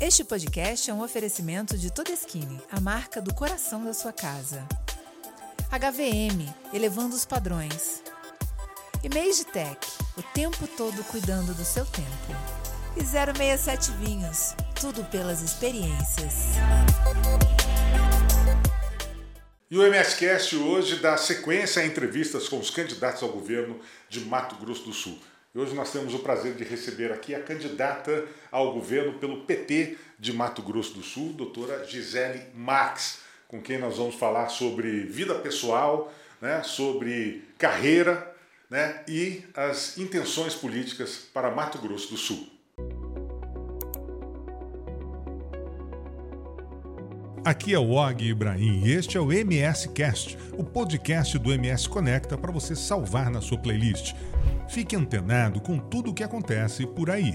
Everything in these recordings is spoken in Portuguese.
Este podcast é um oferecimento de Todeskine, a marca do coração da sua casa. HVM, elevando os padrões. E Tech, o tempo todo cuidando do seu tempo. E 067 Vinhos, tudo pelas experiências. E o MSCast hoje dá sequência a entrevistas com os candidatos ao governo de Mato Grosso do Sul. E hoje nós temos o prazer de receber aqui a candidata ao governo pelo PT de Mato Grosso do Sul, doutora Gisele Max, com quem nós vamos falar sobre vida pessoal, né, sobre carreira né, e as intenções políticas para Mato Grosso do Sul. Aqui é o Og Ibrahim e este é o MS Cast, o podcast do MS Conecta para você salvar na sua playlist. Fique antenado com tudo o que acontece por aí.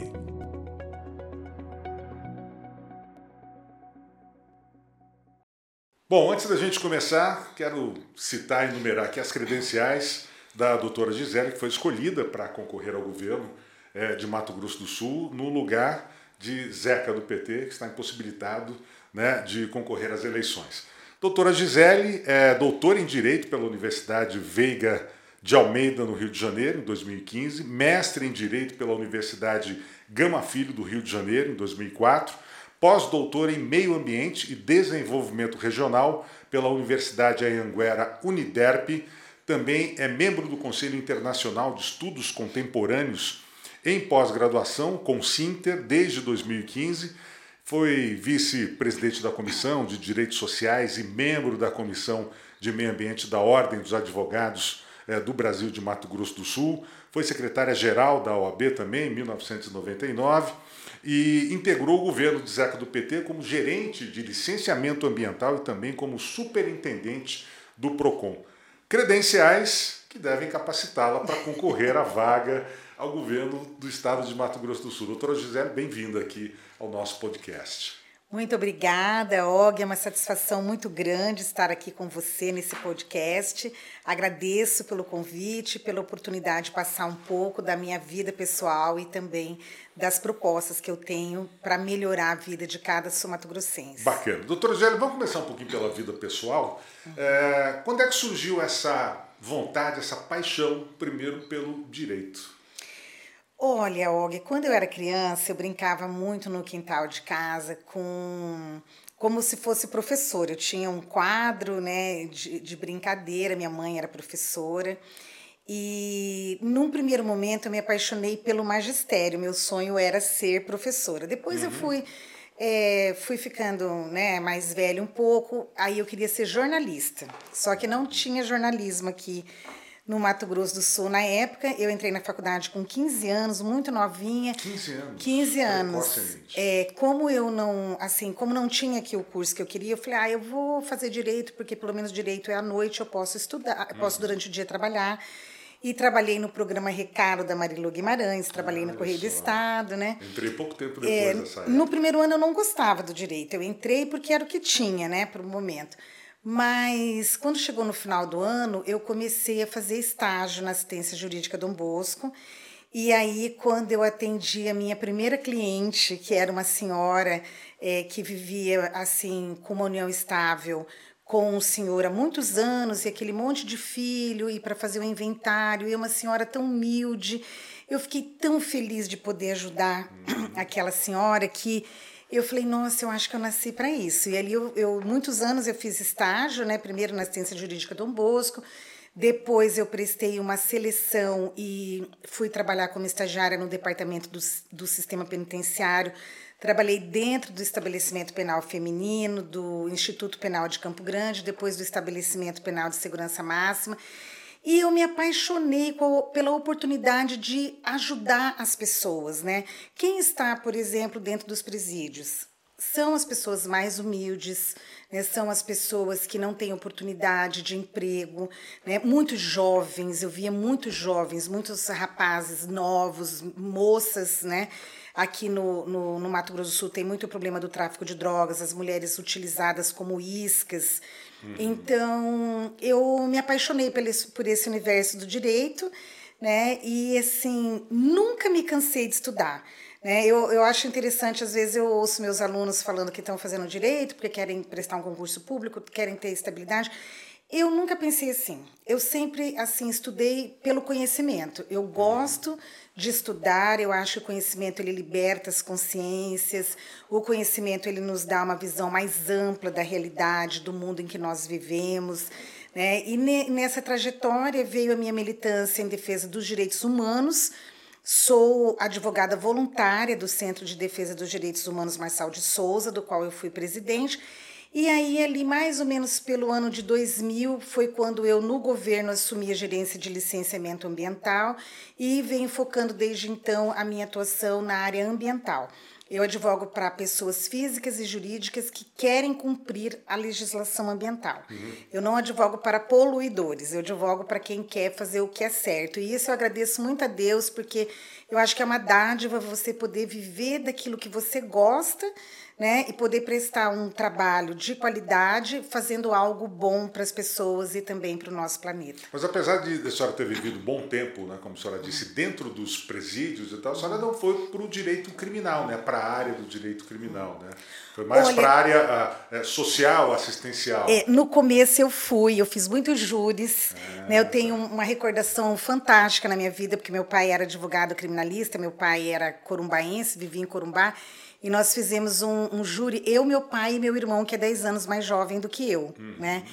Bom, antes da gente começar, quero citar e enumerar aqui as credenciais da doutora Gisele, que foi escolhida para concorrer ao governo é, de Mato Grosso do Sul, no lugar de Zeca do PT, que está impossibilitado né, de concorrer às eleições. Doutora Gisele é doutora em Direito pela Universidade Veiga de Almeida, no Rio de Janeiro, em 2015, mestre em Direito pela Universidade Gama Filho, do Rio de Janeiro, em 2004, pós-doutor em Meio Ambiente e Desenvolvimento Regional pela Universidade Anhanguera Uniderp, também é membro do Conselho Internacional de Estudos Contemporâneos em pós-graduação, com Sinter, desde 2015, foi vice-presidente da Comissão de Direitos Sociais e membro da Comissão de Meio Ambiente da Ordem dos Advogados é, do Brasil de Mato Grosso do Sul, foi secretária-geral da OAB também em 1999 e integrou o governo de Zeca do PT como gerente de licenciamento ambiental e também como superintendente do PROCON. Credenciais que devem capacitá-la para concorrer à vaga ao governo do estado de Mato Grosso do Sul. Doutora Gisele, bem-vinda aqui ao nosso podcast. Muito obrigada, Og. É uma satisfação muito grande estar aqui com você nesse podcast. Agradeço pelo convite, pela oportunidade de passar um pouco da minha vida pessoal e também das propostas que eu tenho para melhorar a vida de cada sumatogrossense. Bacana. Doutora Zélio, vamos começar um pouquinho pela vida pessoal. Uhum. É, quando é que surgiu essa vontade, essa paixão, primeiro pelo direito? Olha, Og, quando eu era criança, eu brincava muito no quintal de casa com como se fosse professora. Eu tinha um quadro né, de, de brincadeira, minha mãe era professora. E num primeiro momento eu me apaixonei pelo magistério. Meu sonho era ser professora. Depois uhum. eu fui é, fui ficando né, mais velha um pouco. Aí eu queria ser jornalista. Só que não tinha jornalismo aqui no Mato Grosso do Sul. Na época, eu entrei na faculdade com 15 anos, muito novinha. 15 anos? 15 anos. É, como eu não, assim, como não tinha aqui o curso que eu queria, eu falei, ah, eu vou fazer direito, porque pelo menos direito é à noite, eu posso estudar, eu posso uhum. durante o dia trabalhar. E trabalhei no programa Recado da Marilu Guimarães, trabalhei ah, no Correio do Estado, né? Entrei pouco tempo depois é, dessa época. No primeiro ano eu não gostava do direito. Eu entrei porque era o que tinha, né, para o momento. Mas quando chegou no final do ano, eu comecei a fazer estágio na assistência jurídica Dom Bosco. E aí, quando eu atendi a minha primeira cliente, que era uma senhora é, que vivia assim com uma união estável com um senhor há muitos anos e aquele monte de filho e para fazer o inventário e uma senhora tão humilde, eu fiquei tão feliz de poder ajudar uhum. aquela senhora que eu falei, nossa, eu acho que eu nasci para isso. E ali, eu, eu, muitos anos eu fiz estágio, né? Primeiro na assistência jurídica Dom Bosco, depois eu prestei uma seleção e fui trabalhar como estagiária no departamento do, do sistema penitenciário. Trabalhei dentro do estabelecimento penal feminino, do Instituto Penal de Campo Grande, depois do estabelecimento penal de segurança máxima. E eu me apaixonei pela oportunidade de ajudar as pessoas, né? Quem está, por exemplo, dentro dos presídios? São as pessoas mais humildes, né? são as pessoas que não têm oportunidade de emprego, né? muitos jovens, eu via muitos jovens, muitos rapazes novos, moças, né? Aqui no, no, no Mato Grosso do Sul tem muito problema do tráfico de drogas, as mulheres utilizadas como iscas, Uhum. Então, eu me apaixonei por esse, por esse universo do direito. né? E assim, nunca me cansei de estudar. Né? Eu, eu acho interessante, às vezes eu ouço meus alunos falando que estão fazendo direito, porque querem prestar um concurso público, querem ter estabilidade. Eu nunca pensei assim. Eu sempre assim estudei pelo conhecimento. Eu gosto de estudar, eu acho que o conhecimento ele liberta as consciências. O conhecimento ele nos dá uma visão mais ampla da realidade, do mundo em que nós vivemos. Né? E ne, nessa trajetória veio a minha militância em defesa dos direitos humanos. Sou advogada voluntária do Centro de Defesa dos Direitos Humanos Marçal de Souza, do qual eu fui presidente. E aí, ali, mais ou menos pelo ano de 2000, foi quando eu, no governo, assumi a gerência de licenciamento ambiental e venho focando desde então a minha atuação na área ambiental. Eu advogo para pessoas físicas e jurídicas que querem cumprir a legislação ambiental. Uhum. Eu não advogo para poluidores, eu advogo para quem quer fazer o que é certo. E isso eu agradeço muito a Deus, porque eu acho que é uma dádiva você poder viver daquilo que você gosta né? E poder prestar um trabalho de qualidade, fazendo algo bom para as pessoas e também para o nosso planeta. Mas apesar de a senhora ter vivido um bom tempo, né, como a senhora disse, dentro dos presídios e tal, a senhora não foi para o direito criminal, né? Para a área do direito criminal, né? Foi mais para a área uh, social, assistencial. É, no começo eu fui, eu fiz muitos júris. É, né, eu tenho uma recordação fantástica na minha vida, porque meu pai era advogado criminalista, meu pai era corumbaense, vivia em Corumbá. E nós fizemos um, um júri, eu, meu pai e meu irmão, que é 10 anos mais jovem do que eu, uhum. né?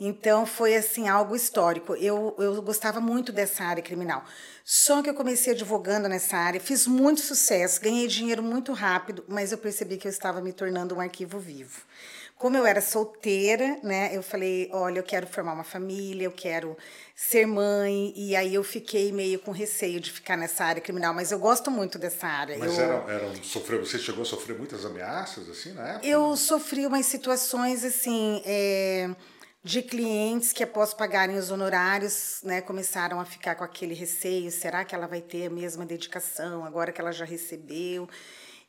Então foi assim algo histórico. Eu, eu gostava muito dessa área criminal. Só que eu comecei advogando nessa área, fiz muito sucesso, ganhei dinheiro muito rápido, mas eu percebi que eu estava me tornando um arquivo vivo. Como eu era solteira, né, eu falei, olha, eu quero formar uma família, eu quero ser mãe, e aí eu fiquei meio com receio de ficar nessa área criminal, mas eu gosto muito dessa área. Mas eu, era, era um, sofreu, você chegou a sofrer muitas ameaças, assim, na época? Eu sofri umas situações, assim, é, de clientes que após pagarem os honorários, né, começaram a ficar com aquele receio, será que ela vai ter a mesma dedicação agora que ela já recebeu?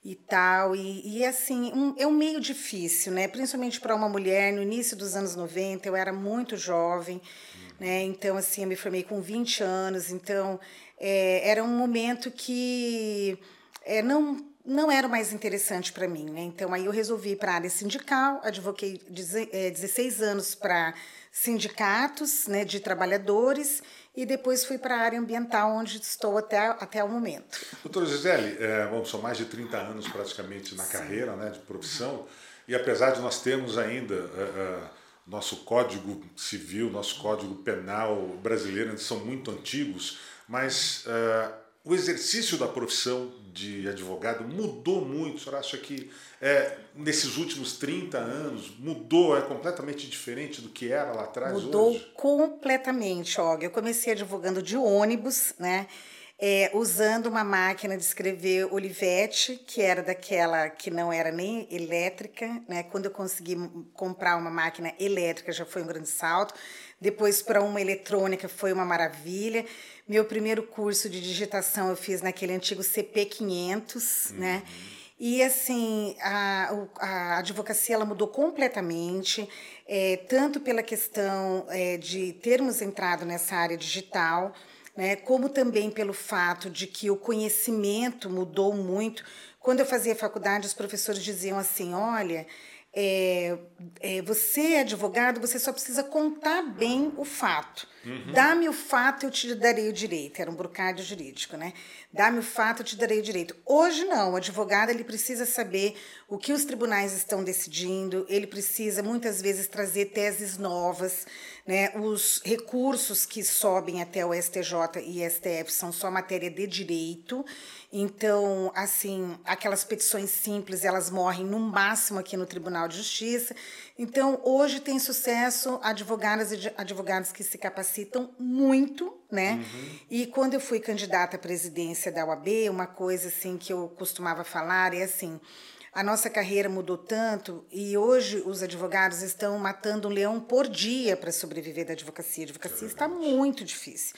E tal. E, e assim, um, é um meio difícil, né? Principalmente para uma mulher, no início dos anos 90, eu era muito jovem, uhum. né? Então, assim, eu me formei com 20 anos, então é, era um momento que é, não não era o mais interessante para mim, né? Então aí eu resolvi ir para a área sindical, advoquei 16 é, anos para sindicatos, né, de trabalhadores e depois fui para a área ambiental, onde estou até, até o momento. Doutora Gisele, é, bom, são mais de 30 anos praticamente na Sim. carreira né, de profissão, e apesar de nós termos ainda é, é, nosso Código Civil, nosso Código Penal brasileiro, eles são muito antigos, mas é, o exercício da profissão de advogado mudou muito? O senhor acha que é, nesses últimos 30 anos mudou, é completamente diferente do que era lá atrás? Mudou hoje? completamente, Og. Eu comecei advogando de ônibus, né? É, usando uma máquina de escrever Olivetti, que era daquela que não era nem elétrica. Né? Quando eu consegui comprar uma máquina elétrica, já foi um grande salto. Depois, para uma eletrônica, foi uma maravilha. Meu primeiro curso de digitação eu fiz naquele antigo CP500, uhum. né? E assim, a, a advocacia ela mudou completamente, é, tanto pela questão é, de termos entrado nessa área digital, né, como também pelo fato de que o conhecimento mudou muito. Quando eu fazia faculdade, os professores diziam assim: olha, é, é, você é advogado, você só precisa contar bem o fato. Uhum. Dá-me o fato, eu te darei o direito. Era um brocádio jurídico, né? Dá-me o fato, eu te darei o direito. Hoje não, o advogado ele precisa saber o que os tribunais estão decidindo, ele precisa muitas vezes trazer teses novas, né? Os recursos que sobem até o STJ e STF são só matéria de direito. Então, assim, aquelas petições simples, elas morrem no máximo aqui no Tribunal de Justiça. Então, hoje tem sucesso advogadas e advogados que se capacitam muito, né? Uhum. E quando eu fui candidata à presidência da UAB, uma coisa assim que eu costumava falar é assim, a nossa carreira mudou tanto e hoje os advogados estão matando um leão por dia para sobreviver da advocacia. A advocacia é está muito difícil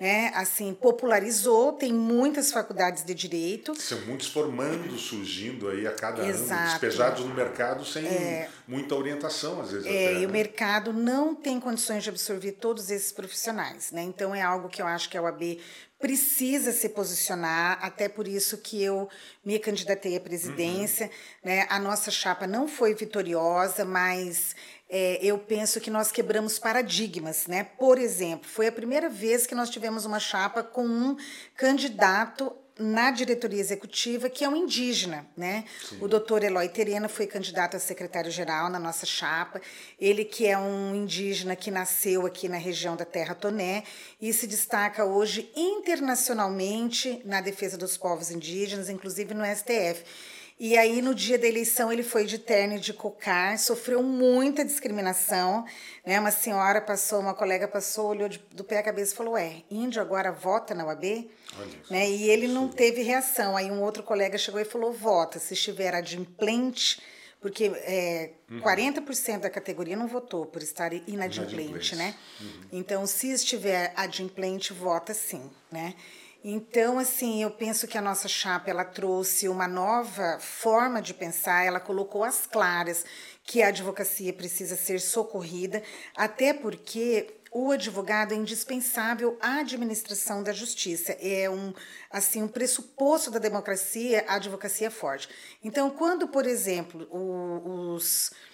né, assim, popularizou, tem muitas faculdades de direito. São muitos formando surgindo aí a cada Exato. ano, despejados no mercado sem é, muita orientação, às vezes. É, até, e né? o mercado não tem condições de absorver todos esses profissionais, né? Então é algo que eu acho que a OAB precisa se posicionar, até por isso que eu me candidatei à presidência. Uhum. Né? A nossa chapa não foi vitoriosa, mas é, eu penso que nós quebramos paradigmas. Né? Por exemplo, foi a primeira vez que nós tivemos uma chapa com um candidato na diretoria executiva, que é um indígena, né? Sim. O doutor Eloy Terena foi candidato a secretário-geral na nossa chapa. Ele que é um indígena que nasceu aqui na região da Terra Toné e se destaca hoje internacionalmente na defesa dos povos indígenas, inclusive no STF. E aí, no dia da eleição, ele foi de terno e de cocar, sofreu muita discriminação. Né? Uma senhora passou, uma colega passou, olhou de, do pé à cabeça e falou: Ué, índio agora vota na UAB? Né? E ele não teve reação. Aí um outro colega chegou e falou: vota, se estiver adimplente, porque é, uhum. 40% da categoria não votou por estar inadimplente, né? Uhum. Então, se estiver adimplente, vota sim, né? Então, assim, eu penso que a nossa chapa ela trouxe uma nova forma de pensar, ela colocou as claras que a advocacia precisa ser socorrida, até porque o advogado é indispensável à administração da justiça. É um assim um pressuposto da democracia, a advocacia forte. Então, quando, por exemplo, os é,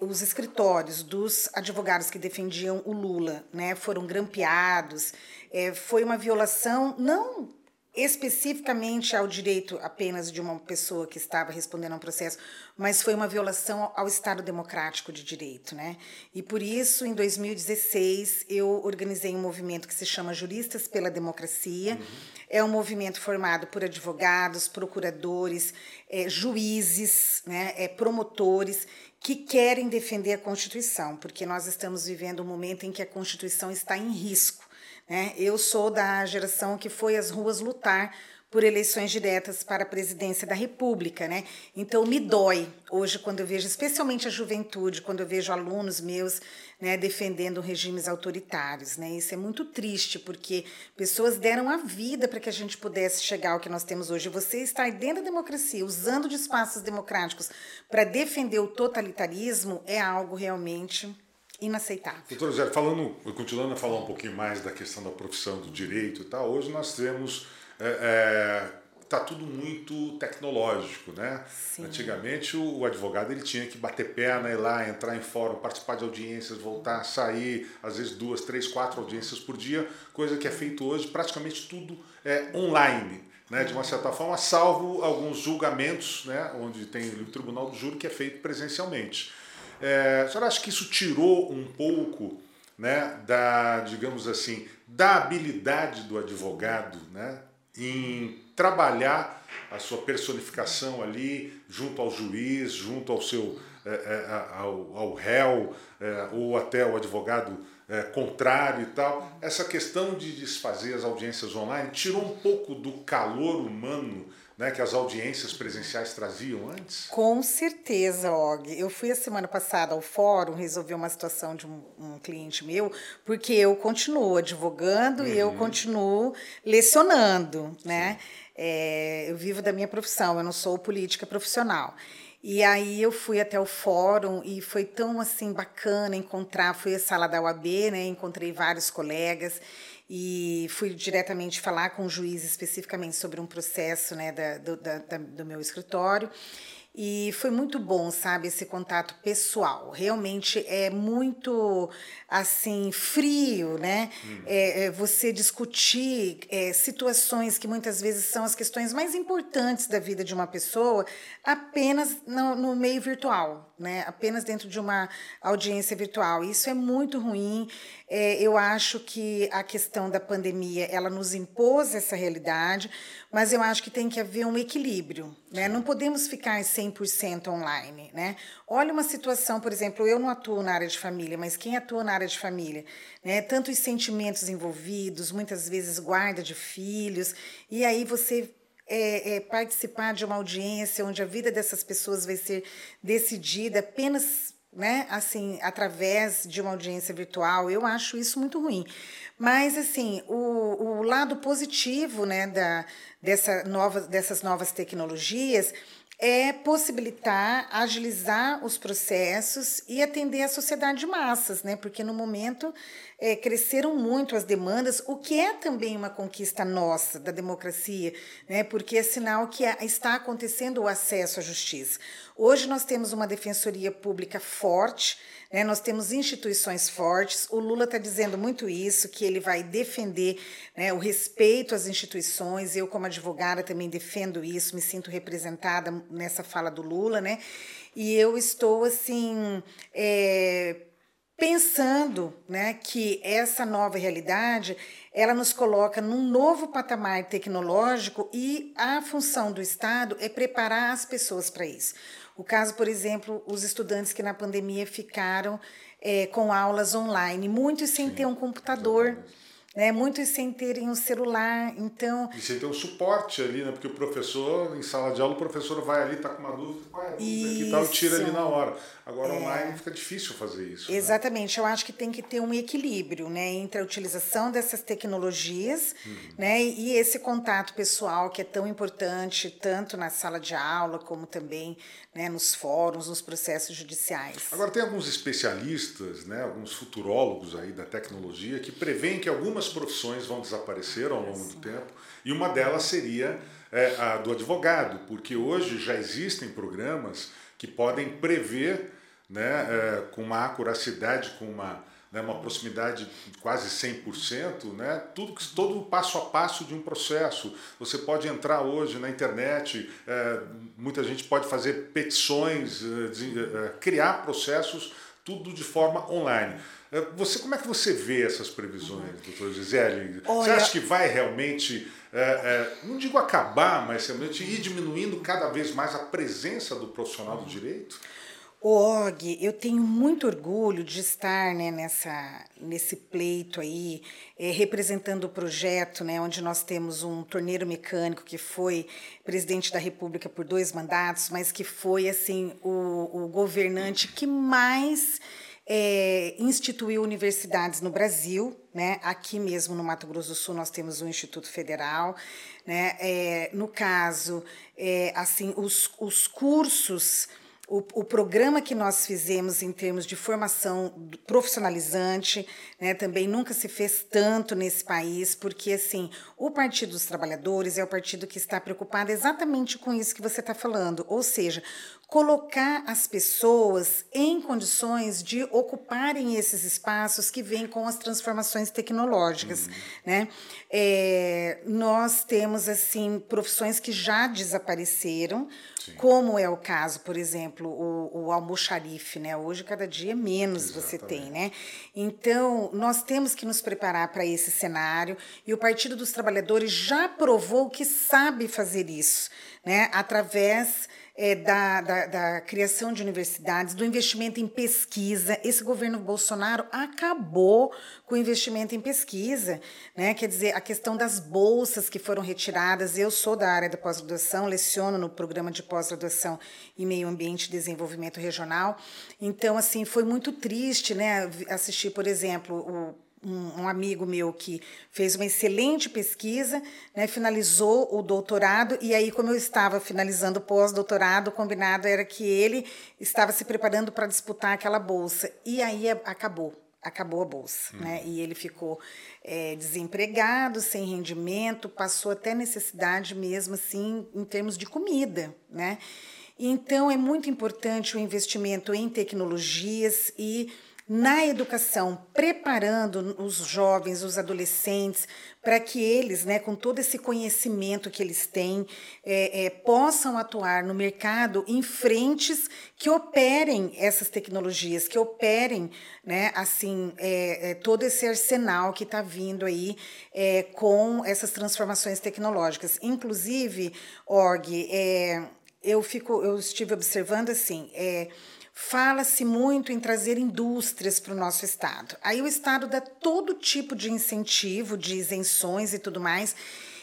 os escritórios dos advogados que defendiam o Lula né, foram grampeados, é, foi uma violação não especificamente ao direito apenas de uma pessoa que estava respondendo a um processo, mas foi uma violação ao Estado democrático de direito, né? E por isso, em 2016, eu organizei um movimento que se chama Juristas pela Democracia. Uhum. É um movimento formado por advogados, procuradores, é, juízes, né, é, promotores que querem defender a Constituição, porque nós estamos vivendo um momento em que a Constituição está em risco. Né? Eu sou da geração que foi às ruas lutar por eleições diretas para a presidência da República, né? Então me dói hoje quando eu vejo, especialmente a juventude, quando eu vejo alunos meus, né, defendendo regimes autoritários, né? Isso é muito triste porque pessoas deram a vida para que a gente pudesse chegar ao que nós temos hoje. Você estar dentro da democracia, usando de espaços democráticos para defender o totalitarismo é algo realmente inaceitável. Doutora Zé, falando, continuando a falar um pouquinho mais da questão da profissão do direito e tal, hoje nós temos está é, é, tudo muito tecnológico, né? Sim. Antigamente o, o, advogado ele tinha que bater perna, ir lá, entrar em fórum, participar de audiências, voltar, sair, às vezes duas, três, quatro audiências por dia, coisa que é feito hoje praticamente tudo é, online. Né, de uma certa forma, salvo alguns julgamentos, né, onde tem o Tribunal do Júri que é feito presencialmente. É, a senhora acha que isso tirou um pouco né, da, digamos assim, da habilidade do advogado, né, em trabalhar a sua personificação ali junto ao juiz, junto ao seu é, é, ao, ao réu é, ou até ao advogado é, contrário e tal. Essa questão de desfazer as audiências online tirou um pouco do calor humano né, que as audiências presenciais traziam antes? Com certeza, Og. Eu fui a semana passada ao fórum resolver uma situação de um, um cliente meu, porque eu continuo advogando uhum. e eu uhum. continuo lecionando, né? É, eu vivo da minha profissão, eu não sou política profissional. E aí eu fui até o fórum e foi tão assim bacana encontrar, fui à sala da UAB, né? Encontrei vários colegas e fui diretamente falar com o juiz especificamente sobre um processo né, da, do, da, do meu escritório. E foi muito bom, sabe, esse contato pessoal. Realmente é muito, assim, frio, né? Hum. É, é, você discutir é, situações que muitas vezes são as questões mais importantes da vida de uma pessoa apenas no, no meio virtual, né? Apenas dentro de uma audiência virtual. Isso é muito ruim. É, eu acho que a questão da pandemia, ela nos impôs essa realidade, mas eu acho que tem que haver um equilíbrio, né? Não podemos ficar 100% online, né? Olha uma situação, por exemplo, eu não atuo na área de família, mas quem atua na área de família, né? Tantos sentimentos envolvidos, muitas vezes guarda de filhos, e aí você é, é, participar de uma audiência onde a vida dessas pessoas vai ser decidida apenas né, assim, através de uma audiência virtual, eu acho isso muito ruim. Mas, assim, o, o lado positivo né, da, dessa nova, dessas novas tecnologias é possibilitar, agilizar os processos e atender a sociedade de massas, né? Porque no momento é, cresceram muito as demandas, o que é também uma conquista nossa da democracia, né? porque é sinal que está acontecendo o acesso à justiça. Hoje nós temos uma defensoria pública forte, né? Nós temos instituições fortes. O Lula está dizendo muito isso, que ele vai defender né, o respeito às instituições. Eu, como advogada, também defendo isso, me sinto representada nessa fala do Lula, né? E eu estou assim. É, pensando né, que essa nova realidade ela nos coloca num novo patamar tecnológico e a função do Estado é preparar as pessoas para isso. O caso, por exemplo, os estudantes que na pandemia ficaram é, com aulas online, muitos sem Sim, ter um computador. Exatamente né? Muitos sem terem um celular, então... E sem ter um suporte ali, né? Porque o professor, em sala de aula, o professor vai ali, está com uma dúvida, qual é aqui tal, tira ali na hora. Agora, é... online fica difícil fazer isso. Né? Exatamente, né? eu acho que tem que ter um equilíbrio, né? Entre a utilização dessas tecnologias, uhum. né? E esse contato pessoal que é tão importante, tanto na sala de aula, como também né, nos fóruns, nos processos judiciais. Agora, tem alguns especialistas, né, alguns futurólogos aí da tecnologia que preveem que algumas profissões vão desaparecer ao longo do tempo e uma delas seria é, a do advogado, porque hoje já existem programas que podem prever né, é, com uma acuracidade, com uma né, uma proximidade de quase 100%, né, tudo, todo o passo a passo de um processo. Você pode entrar hoje na internet, é, muita gente pode fazer petições, é, de, é, criar processos, tudo de forma online. É, você, como é que você vê essas previsões, doutor Gisele? Olha... Você acha que vai realmente, é, é, não digo acabar, mas realmente ir diminuindo cada vez mais a presença do profissional do direito? O Og, eu tenho muito orgulho de estar né, nessa, nesse pleito aí, é, representando o projeto, né, onde nós temos um torneiro mecânico que foi presidente da República por dois mandatos, mas que foi assim o, o governante que mais é, instituiu universidades no Brasil, né? Aqui mesmo no Mato Grosso do Sul nós temos o Instituto Federal, né? É, no caso, é, assim, os, os cursos o, o, programa que nós fizemos em termos de formação profissionalizante, né, também nunca se fez tanto nesse país, porque assim o Partido dos Trabalhadores é o partido que está preocupado exatamente com isso que você está falando, ou seja, colocar as pessoas em condições de ocuparem esses espaços que vêm com as transformações tecnológicas, uhum. né? É, nós temos assim profissões que já desapareceram, Sim. como é o caso, por exemplo, o, o almoxarife, né? Hoje cada dia menos Exatamente. você tem, né? Então nós temos que nos preparar para esse cenário e o Partido dos Trabalhadores já provou que sabe fazer isso, né? Através é, da, da, da, criação de universidades, do investimento em pesquisa. Esse governo Bolsonaro acabou com o investimento em pesquisa, né? Quer dizer, a questão das bolsas que foram retiradas. Eu sou da área da pós-graduação, leciono no programa de pós-graduação em meio ambiente e desenvolvimento regional. Então, assim, foi muito triste, né? Assistir, por exemplo, o um, um, amigo meu que fez uma excelente pesquisa, né, finalizou o doutorado, e aí, como eu estava finalizando o pós-doutorado, o combinado era que ele estava se preparando para disputar aquela bolsa. E aí acabou, acabou a bolsa. Hum. Né? E ele ficou é, desempregado, sem rendimento, passou até necessidade mesmo, assim, em termos de comida. Né? Então, é muito importante o investimento em tecnologias e na educação, preparando os jovens, os adolescentes, para que eles, né, com todo esse conhecimento que eles têm, é, é, possam atuar no mercado em frentes que operem essas tecnologias, que operem, né, assim, é, é todo esse arsenal que está vindo aí é, com essas transformações tecnológicas. Inclusive, org, é, eu fico, eu estive observando assim. É, Fala-se muito em trazer indústrias para o nosso estado. Aí o estado dá todo tipo de incentivo, de isenções e tudo mais.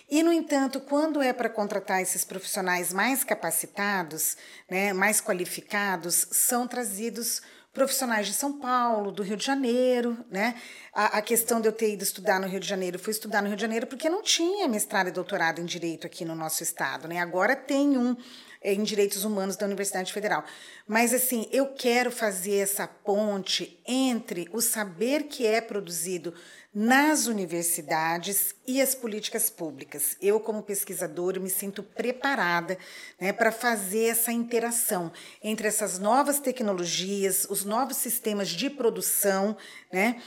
E, no entanto, quando é para contratar esses profissionais mais capacitados, né, mais qualificados, são trazidos profissionais de São Paulo, do Rio de Janeiro, né? A, a, questão de eu ter ido estudar no Rio de Janeiro, fui estudar no Rio de Janeiro porque não tinha mestrado e doutorado em direito aqui no nosso estado, né? Agora tem um em Direitos Humanos da Universidade Federal. Mas, assim, eu quero fazer essa ponte entre o saber que é produzido nas universidades e as políticas públicas. Eu, como pesquisadora, me sinto preparada né, para fazer essa interação entre essas novas tecnologias, os novos sistemas de produção, né,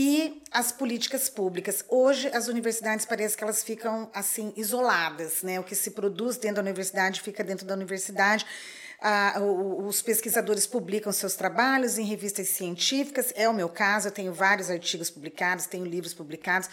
e as políticas públicas. Hoje as universidades parece que elas ficam assim isoladas, né? O que se produz dentro da universidade fica dentro da universidade. Ah, os pesquisadores publicam seus trabalhos em revistas científicas. É o meu caso, eu tenho vários artigos publicados, tenho livros publicados.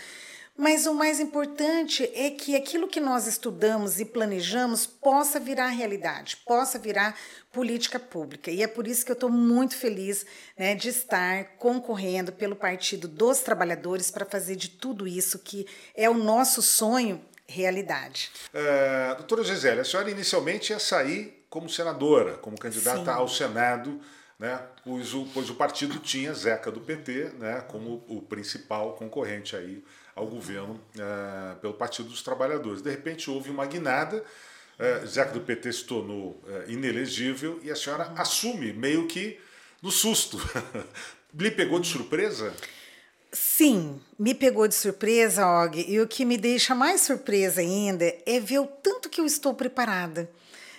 Mas o mais importante é que aquilo que nós estudamos e planejamos possa virar realidade, possa virar política pública. E é por isso que eu estou muito feliz né, de estar concorrendo pelo Partido dos Trabalhadores para fazer de tudo isso que é o nosso sonho realidade. É, doutora Gisele, a senhora inicialmente ia sair como senadora, como candidata Sim. ao Senado né, pois, o, pois o partido tinha Zeca do PT né, como o principal concorrente aí ao governo é, pelo Partido dos Trabalhadores. De repente houve uma guinada, é, Zeca do PT se tornou é, inelegível e a senhora assume meio que no susto. Lhe pegou de surpresa? Sim, me pegou de surpresa, Og, e o que me deixa mais surpresa ainda é ver o tanto que eu estou preparada,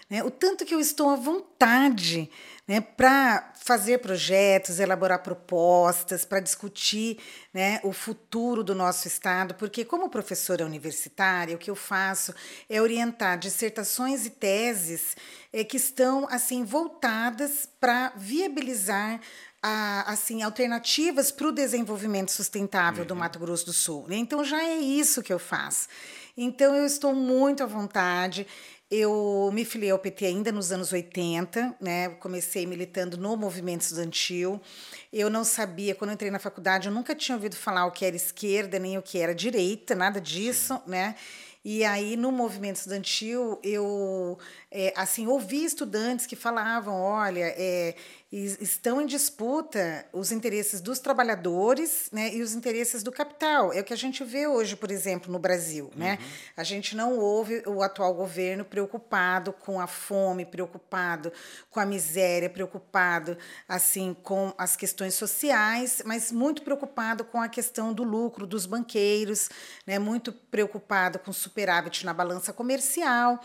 né? o tanto que eu estou à vontade né, para fazer projetos, elaborar propostas, para discutir né, o futuro do nosso Estado, porque, como professora universitária, o que eu faço é orientar dissertações e teses é, que estão assim voltadas para viabilizar a, assim alternativas para o desenvolvimento sustentável uhum. do Mato Grosso do Sul. Né? Então já é isso que eu faço. Então eu estou muito à vontade. Eu me filiei ao PT ainda nos anos 80, né? Comecei militando no movimento estudantil. Eu não sabia, quando entrei na faculdade, eu nunca tinha ouvido falar o que era esquerda, nem o que era direita, nada disso, né? E aí, no movimento estudantil, eu é, assim ouvi estudantes que falavam: olha, é, estão em disputa os interesses dos trabalhadores né, e os interesses do capital. É o que a gente vê hoje, por exemplo, no Brasil. Né? Uhum. Né? A gente não ouve o atual governo preocupado com a fome, preocupado com a miséria, preocupado assim com as questões sociais, mas muito preocupado com a questão do lucro dos banqueiros, né? muito preocupado com superávit na balança comercial.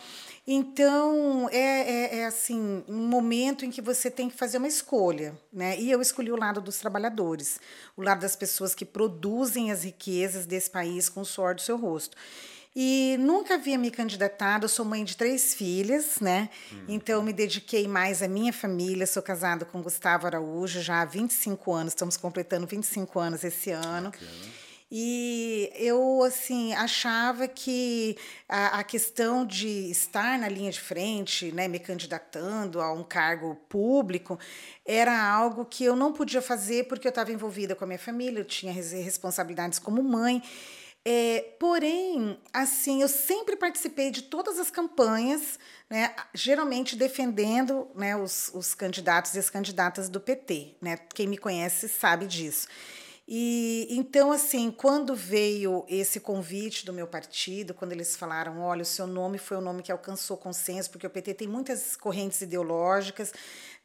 Então, é, é, é, assim, um momento em que você tem que fazer uma escolha, né? E eu escolhi o lado dos trabalhadores, o lado das pessoas que produzem as riquezas desse país com o suor do seu rosto. E nunca havia me candidatado, eu sou mãe de três filhas, né? Hum. Então, me dediquei mais à minha família. Sou casada com Gustavo Araújo já há 25 anos, estamos completando 25 anos esse ano. Bacana. E eu assim achava que a, a, questão de estar na linha de frente, né, me candidatando a um cargo público, era algo que eu não podia fazer porque eu estava envolvida com a minha família, eu tinha responsabilidades como mãe. É, porém, assim, eu sempre participei de todas as campanhas, né, geralmente defendendo né, os, os candidatos e as candidatas do PT. Né? Quem me conhece sabe disso. E então, assim, quando veio esse convite do meu partido, quando eles falaram, olha, o seu nome foi o nome que alcançou consenso, porque o PT tem muitas correntes ideológicas,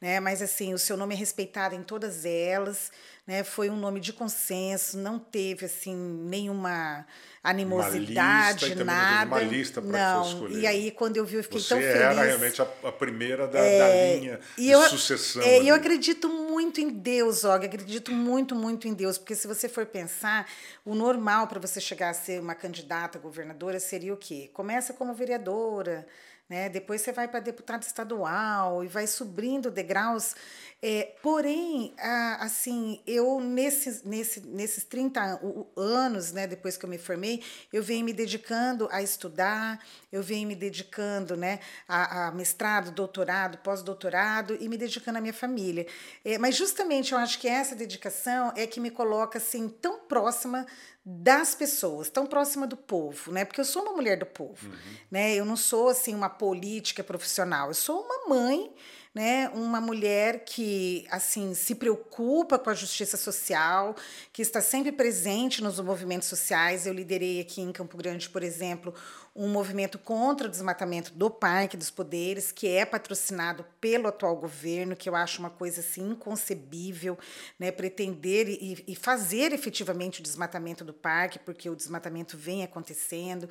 né? Mas assim, o seu nome é respeitado em todas elas, né? Foi um nome de consenso, não teve assim nenhuma animosidade, lista, nada. Uma lista para não. escolher. E aí quando eu vi, eu fiquei Você tão feliz. era realmente a, a primeira da, é, da linha de eu, sucessão. É, eu acredito muito em Deus, Og, acredito muito, muito em Deus, porque se você for pensar, o normal para você chegar a ser uma candidata a governadora seria o quê? Começa como vereadora, né? Depois você vai para deputado estadual e vai subindo degraus. É, porém, assim, eu nesses, nesse, nesses 30 anos, né, depois que eu me formei, eu venho me dedicando a estudar, eu venho me dedicando né, a, a mestrado, doutorado, pós-doutorado e me dedicando à minha família. É, mas justamente eu acho que essa dedicação é que me coloca assim tão próxima das pessoas, tão próxima do povo, né? Porque eu sou uma mulher do povo, uhum. né? Eu não sou assim uma política profissional, eu sou uma mãe né, uma mulher que assim se preocupa com a justiça social, que está sempre presente nos movimentos sociais. Eu liderei aqui em Campo Grande, por exemplo, um movimento contra o desmatamento do Parque dos Poderes, que é patrocinado pelo atual governo, que eu acho uma coisa assim inconcebível, né, pretender e, e fazer efetivamente o desmatamento do parque, porque o desmatamento vem acontecendo.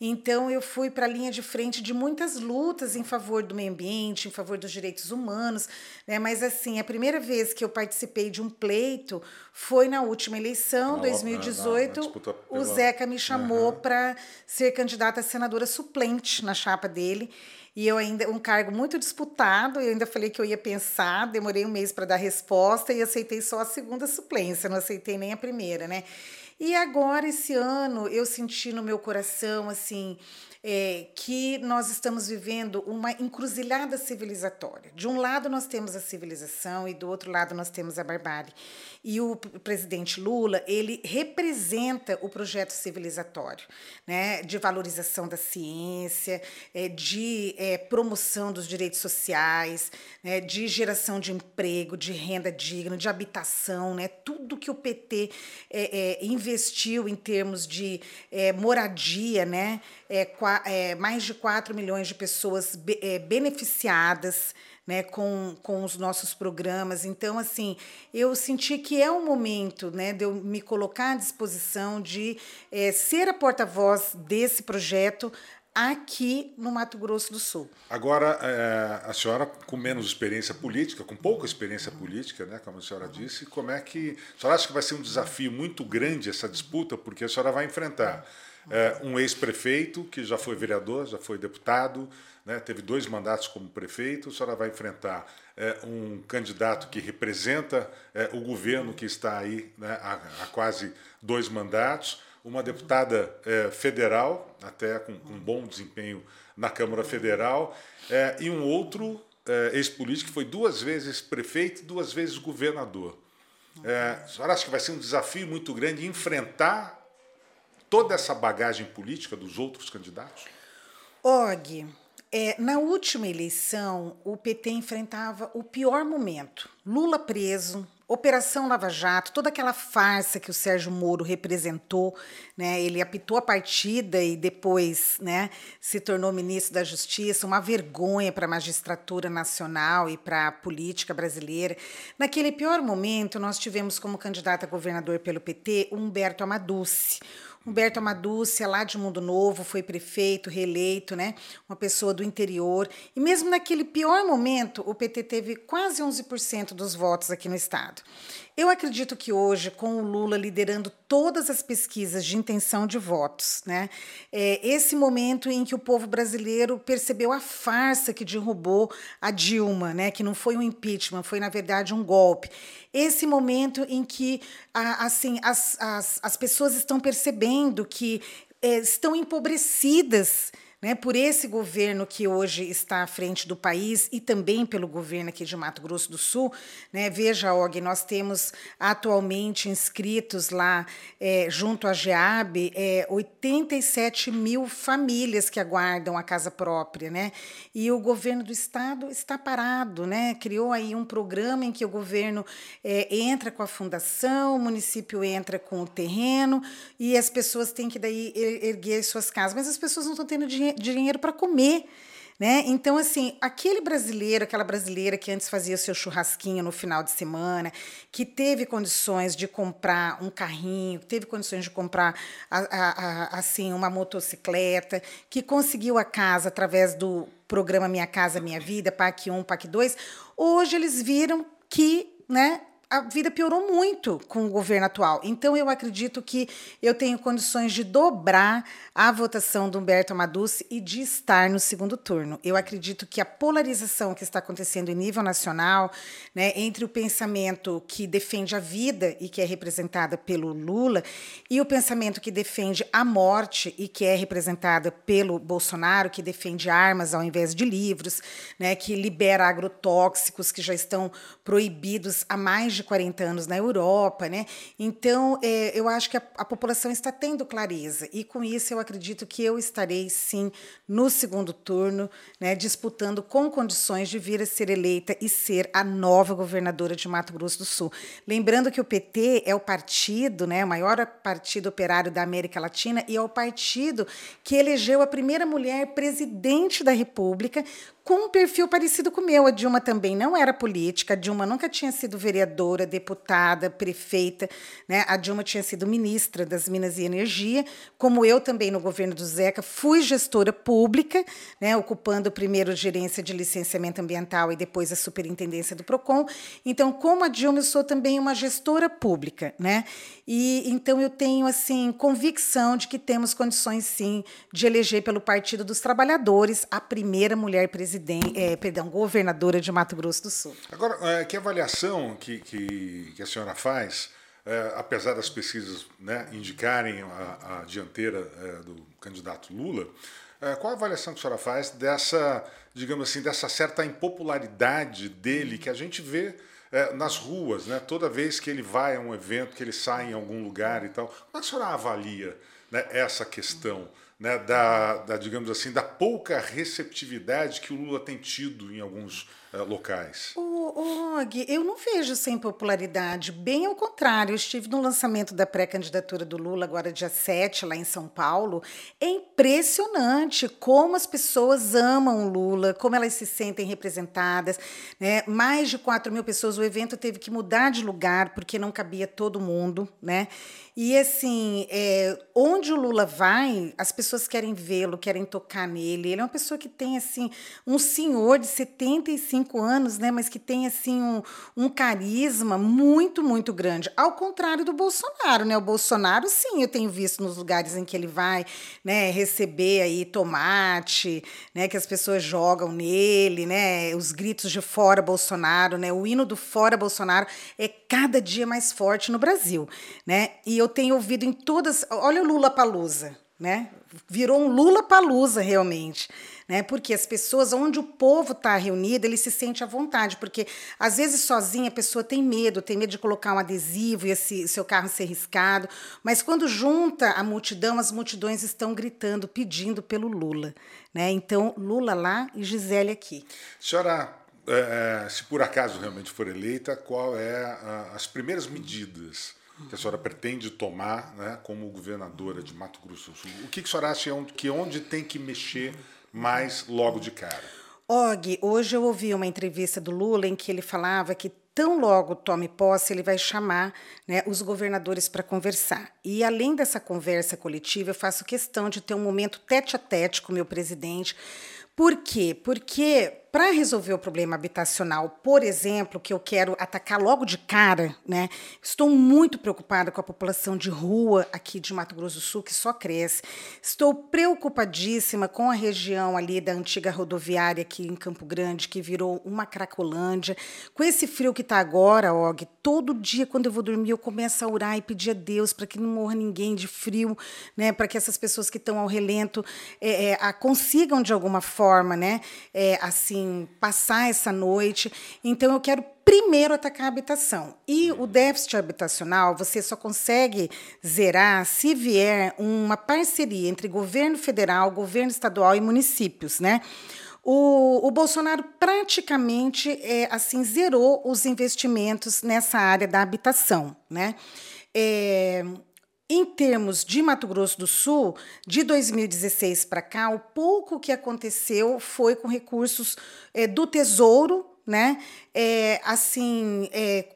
Então eu fui para a linha de frente de muitas lutas em favor do meio ambiente, em favor dos direitos humanos, né? Mas assim, a primeira vez que eu participei de um pleito foi na última eleição, na, 2018. Na, na o Zeca me chamou uhum. para ser candidata a senadora suplente na chapa dele. E eu ainda, um cargo muito disputado, eu ainda falei que eu ia pensar, demorei um mês para dar resposta e aceitei só a segunda suplência, não aceitei nem a primeira, né? E agora, esse ano, eu senti no meu coração, assim, é, que nós estamos vivendo uma encruzilhada civilizatória. De um lado, nós temos a civilização e do outro lado, nós temos a barbárie. E o presidente Lula, ele representa o projeto civilizatório, né, de valorização da ciência, é, de é, promoção dos direitos sociais, né, de geração de emprego, de renda digna, de habitação, né, tudo que o PT é, é, investiu em termos de é, moradia, né, é, é, mais de 4 milhões de pessoas be, é, beneficiadas né, com, com os nossos programas. Então, assim, eu senti que é o momento né, de eu me colocar à disposição de é, ser a porta-voz desse projeto aqui no Mato Grosso do Sul. Agora, é, a senhora com menos experiência política, com pouca experiência política, né, como a senhora disse, como é que... A senhora acha que vai ser um desafio muito grande essa disputa, porque a senhora vai enfrentar é, um ex-prefeito que já foi vereador, já foi deputado, né, teve dois mandatos como prefeito, a senhora vai enfrentar é, um candidato que representa é, o governo que está aí né, há, há, quase dois mandatos, uma deputada é, federal, até com, com, um bom desempenho na Câmara Federal, é, e um outro é, ex-político que foi duas vezes prefeito e duas vezes governador. a senhora acha que vai ser um desafio muito grande enfrentar toda essa bagagem política dos outros candidatos? Og, é, na última eleição, o PT enfrentava o pior momento. Lula preso, Operação Lava Jato, toda aquela farsa que o Sérgio Moro representou, né? Ele apitou a partida e depois, né, se tornou ministro da Justiça, uma vergonha para a magistratura nacional e para a política brasileira. Naquele pior momento, nós tivemos como candidato a governador pelo PT Humberto Amaduce Humberto Amaducia, lá de Mundo Novo, foi prefeito, reeleito, né? Uma pessoa do interior. E mesmo naquele pior momento, o PT teve quase 11% dos votos aqui no estado. Eu acredito que hoje, com o Lula liderando todas as pesquisas de intenção de votos, né, é esse momento em que o povo brasileiro percebeu a farsa que derrubou a Dilma, né, que não foi um impeachment, foi na verdade um golpe. Esse momento em que assim as, as, as pessoas estão percebendo que é, estão empobrecidas né, por esse governo que hoje está à frente do país e também pelo governo aqui de Mato Grosso do Sul. Né, veja, Og, nós temos atualmente inscritos lá, é, junto à GEAB, é, 87 mil famílias que aguardam a casa própria. Né, e o governo do estado está parado, né, criou aí um programa em que o governo é, entra com a fundação, o município entra com o terreno e as pessoas têm que daí erguer suas casas, mas as pessoas não estão tendo dinheiro dinheiro para comer. Né? Então, assim, aquele brasileiro, aquela brasileira que antes fazia seu churrasquinho no final de semana, que teve condições de comprar um carrinho, teve condições de comprar a, a, a, assim uma motocicleta, que conseguiu a casa através do programa Minha Casa Minha Vida, PAC 1, PAC 2, hoje eles viram que né, a vida piorou muito com o governo atual. Então, eu acredito que eu tenho condições de dobrar a votação do Humberto Amaduce e de estar no segundo turno. Eu acredito que a polarização que está acontecendo em nível nacional, né, entre o pensamento que defende a vida e que é representada pelo Lula, e o pensamento que defende a morte e que é representada pelo Bolsonaro, que defende armas ao invés de livros, né, que libera agrotóxicos que já estão proibidos há mais de de 40 anos na Europa, né? Então, é, eu acho que a, a, população está tendo clareza. E com isso, eu acredito que eu estarei, sim, no segundo turno, né, disputando com condições de vir a ser eleita e ser a nova governadora de Mato Grosso do Sul. Lembrando que o PT é o partido, né, o maior partido operário da América Latina e é o partido que elegeu a primeira mulher presidente da República com um perfil parecido com o meu. A Dilma também não era política, a Dilma nunca tinha sido vereadora, deputada, prefeita. Né? A Dilma tinha sido ministra das Minas e Energia, como eu também no governo do Zeca fui gestora pública, né? ocupando primeiro gerência de licenciamento ambiental e depois a superintendência do PROCON. Então, como a Dilma, eu sou também uma gestora pública. Né? E então eu tenho assim convicção de que temos condições sim de eleger pelo Partido dos Trabalhadores a primeira mulher presidente presidente, é, perdão, governadora de Mato Grosso do Sul. Agora, é, que avaliação que, que, que a senhora faz, é, apesar das pesquisas né, indicarem a, a dianteira é, do candidato Lula, é, qual a avaliação que a senhora faz dessa, digamos assim, dessa certa impopularidade dele que a gente vê é, nas ruas, né? Toda vez que ele vai a um evento, que ele sai em algum lugar e tal. Como é a senhora avalia né, essa questão? Né, da, da, digamos assim, da pouca receptividade que o Lula tem tido em alguns uh, locais. O, Og, eu não vejo sem popularidade, bem ao contrário. Eu estive no lançamento da pré-candidatura do Lula, agora dia 7, lá em São Paulo. É impressionante como as pessoas amam o Lula, como elas se sentem representadas. Né? Mais de 4 mil pessoas, o evento teve que mudar de lugar porque não cabia todo mundo. Né? E assim, é, onde o Lula vai, as pessoas querem vê-lo, querem tocar nele. Ele é uma pessoa que tem assim um senhor de 75 anos, né, mas que tem assim um, um carisma muito, muito grande. Ao contrário do Bolsonaro, né? O Bolsonaro, sim, eu tenho visto nos lugares em que ele vai, né, receber aí tomate, né, que as pessoas jogam nele, né, os gritos de fora Bolsonaro, né? O hino do fora Bolsonaro é cada dia mais forte no Brasil, né? E eu tenho ouvido em todas. Olha o Lula Palusa, né? Virou um Lula Palusa realmente. Né? Porque as pessoas, onde o povo está reunido, ele se sente à vontade, porque às vezes sozinha a pessoa tem medo, tem medo de colocar um adesivo e esse seu carro ser riscado, mas quando junta a multidão, as multidões estão gritando, pedindo pelo Lula, né? Então Lula lá e Gisele aqui. Senhora, é, é se por acaso realmente for eleita, qual é a, as primeiras medidas que a senhora pretende tomar né, como governadora de Mato Grosso do Sul? O que, que a senhora acha que onde tem que mexer mais logo de cara? Og, hoje eu ouvi uma entrevista do Lula em que ele falava que tão logo tome posse, ele vai chamar né, os governadores para conversar. E além dessa conversa coletiva, eu faço questão de ter um momento tete a tete com o meu presidente. Por quê? Porque para resolver o problema habitacional, por exemplo, que eu quero atacar logo de cara, né? Estou muito preocupada com a população de rua aqui de Mato Grosso do Sul, que só cresce. Estou preocupadíssima com a região ali da antiga rodoviária aqui em Campo Grande, que virou uma cracolândia. Com esse frio que está agora, Og, todo dia quando eu vou dormir eu começo a orar e pedir a Deus para que não morra ninguém de frio, né? Para que essas pessoas que estão ao relento é, é, a consigam de alguma forma, né? É, assim assim, passar essa noite. Então, eu quero primeiro atacar a habitação. E o déficit habitacional você só consegue zerar se vier uma parceria entre governo federal, governo estadual e municípios, né? O, o Bolsonaro praticamente é, assim zerou os investimentos nessa área da habitação, né? É, em termos de Mato Grosso do Sul, de 2016 para cá, o pouco que aconteceu foi com recursos é, do Tesouro, né? É, assim, é,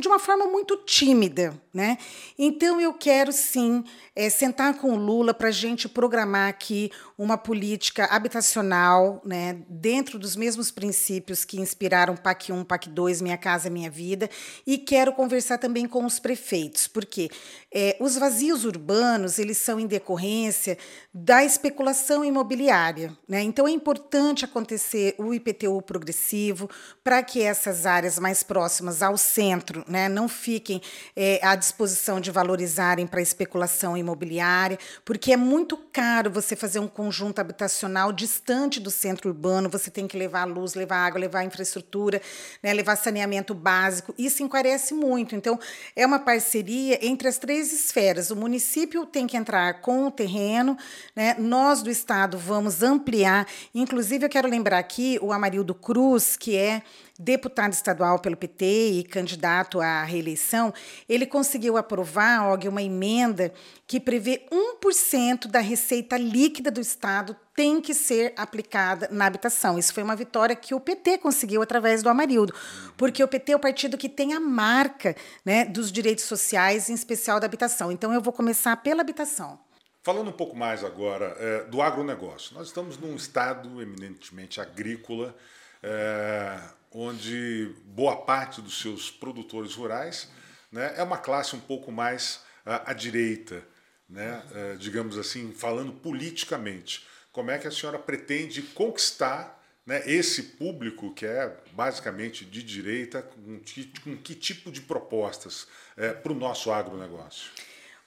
de uma forma muito tímida, né? Então eu quero sim é, sentar com o Lula para a gente programar aqui uma política habitacional, né, dentro dos mesmos princípios que inspiraram PAC 1, PAC 2, Minha Casa Minha Vida, e quero conversar também com os prefeitos, porque é, os vazios urbanos eles são em decorrência da especulação imobiliária, né? Então é importante acontecer o IPTU progressivo para que essas áreas mais próximas ao centro, né, não fiquem é, à disposição de valorizarem para especulação imobiliária, porque é muito caro você fazer um conjunto habitacional distante do centro urbano, você tem que levar luz, levar água, levar infraestrutura, né, levar saneamento básico. Isso encarece muito. Então, é uma parceria entre as três esferas. O município tem que entrar com o terreno, né, nós do Estado vamos ampliar. Inclusive, eu quero lembrar aqui o Amarildo Cruz, que é deputado estadual pelo PT e candidato à reeleição, ele conseguiu aprovar, Og, uma emenda que prevê 1% da receita líquida do Estado tem que ser aplicada na habitação. Isso foi uma vitória que o PT conseguiu através do Amarildo, porque o PT é o partido que tem a marca né, dos direitos sociais, em especial da habitação. Então, eu vou começar pela habitação. Falando um pouco mais agora é, do agronegócio, nós estamos num estado eminentemente agrícola, é, onde boa parte dos seus produtores rurais né, é uma classe um pouco mais à, à direita, né, é, digamos assim, falando politicamente. Como é que a senhora pretende conquistar né, esse público que é basicamente de direita, com que, com que tipo de propostas é, para o nosso agronegócio?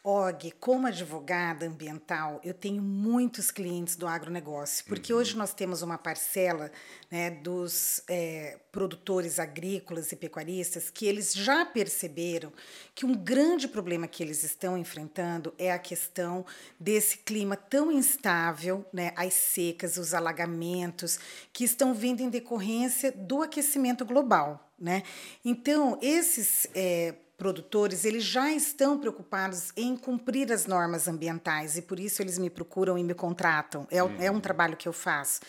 Og, como advogada ambiental, eu tenho muitos clientes do agronegócio, porque uhum. hoje nós temos uma parcela né, dos é, produtores agrícolas e pecuaristas que eles já perceberam que um grande problema que eles estão enfrentando é a questão desse clima tão instável, né, as secas, os alagamentos, que estão vindo em decorrência do aquecimento global. Né? Então, esses é, produtores, eles já estão preocupados em cumprir as normas ambientais e por isso eles me procuram e me contratam. É, uhum. é um trabalho que eu faço.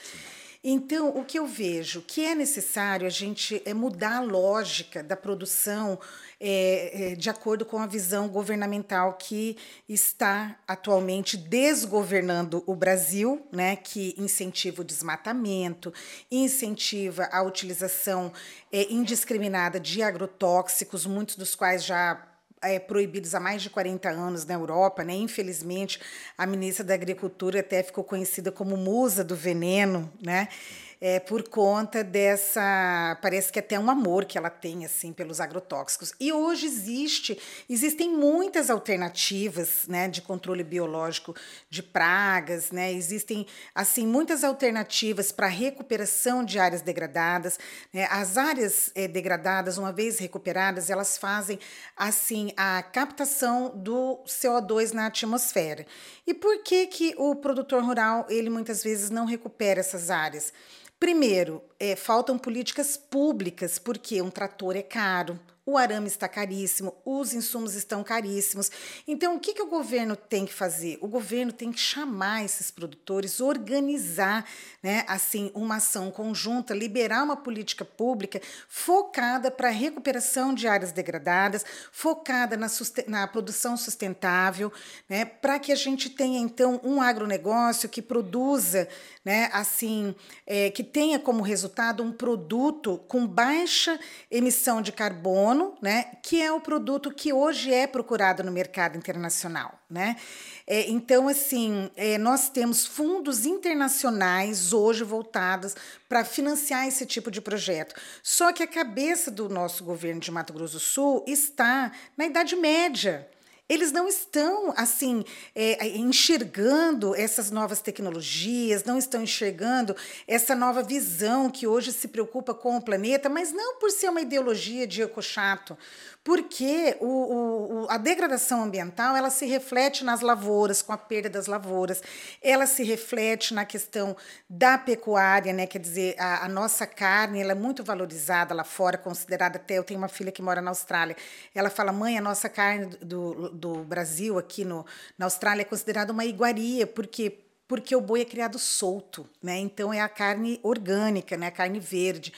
Então, o que eu vejo que é necessário a gente é mudar a lógica da produção é, de acordo com a visão governamental que está atualmente desgovernando o Brasil, né, que incentiva o desmatamento, incentiva a utilização é, indiscriminada de agrotóxicos, muitos dos quais já é, proibidos há mais de 40 anos na Europa, né? Infelizmente, a ministra da Agricultura até ficou conhecida como musa do veneno, né? É, por conta dessa, parece que até um amor que ela tem assim pelos agrotóxicos. E hoje existe, existem muitas alternativas, né, de controle biológico de pragas, né? Existem assim muitas alternativas para recuperação de áreas degradadas. Né? As áreas é, degradadas, uma vez recuperadas, elas fazem assim a captação do CO2 na atmosfera. E por que que o produtor rural ele muitas vezes não recupera essas áreas? Primeiro, é, faltam políticas públicas, porque um trator é caro, o arame está caríssimo, os insumos estão caríssimos. Então, o que, que o governo tem que fazer? O governo tem que chamar esses produtores, organizar né, assim uma ação conjunta, liberar uma política pública focada para a recuperação de áreas degradadas, focada na, na produção sustentável, né, para que a gente tenha, então, um agronegócio que produza, né, assim, é, que tenha como resultado um produto com baixa emissão de carbono carbono, né, que é o produto que hoje é procurado no mercado internacional. Né? É, então, assim, é, nós temos fundos internacionais hoje voltados para financiar esse tipo de projeto. Só que a cabeça do nosso governo de Mato Grosso do Sul está na Idade Média. Eles não estão assim é, enxergando essas novas tecnologias, não estão enxergando essa nova visão que hoje se preocupa com o planeta, mas não por ser uma ideologia de ecochato, porque o, o, a degradação ambiental ela se reflete nas lavouras, com a perda das lavouras, ela se reflete na questão da pecuária, né? quer dizer, a, a nossa carne ela é muito valorizada lá fora, considerada até, eu tenho uma filha que mora na Austrália, ela fala, mãe, a nossa carne do, do Brasil aqui no, na Austrália é considerada uma iguaria, porque porque o boi é criado solto, né? Então é a carne orgânica, né? A carne verde.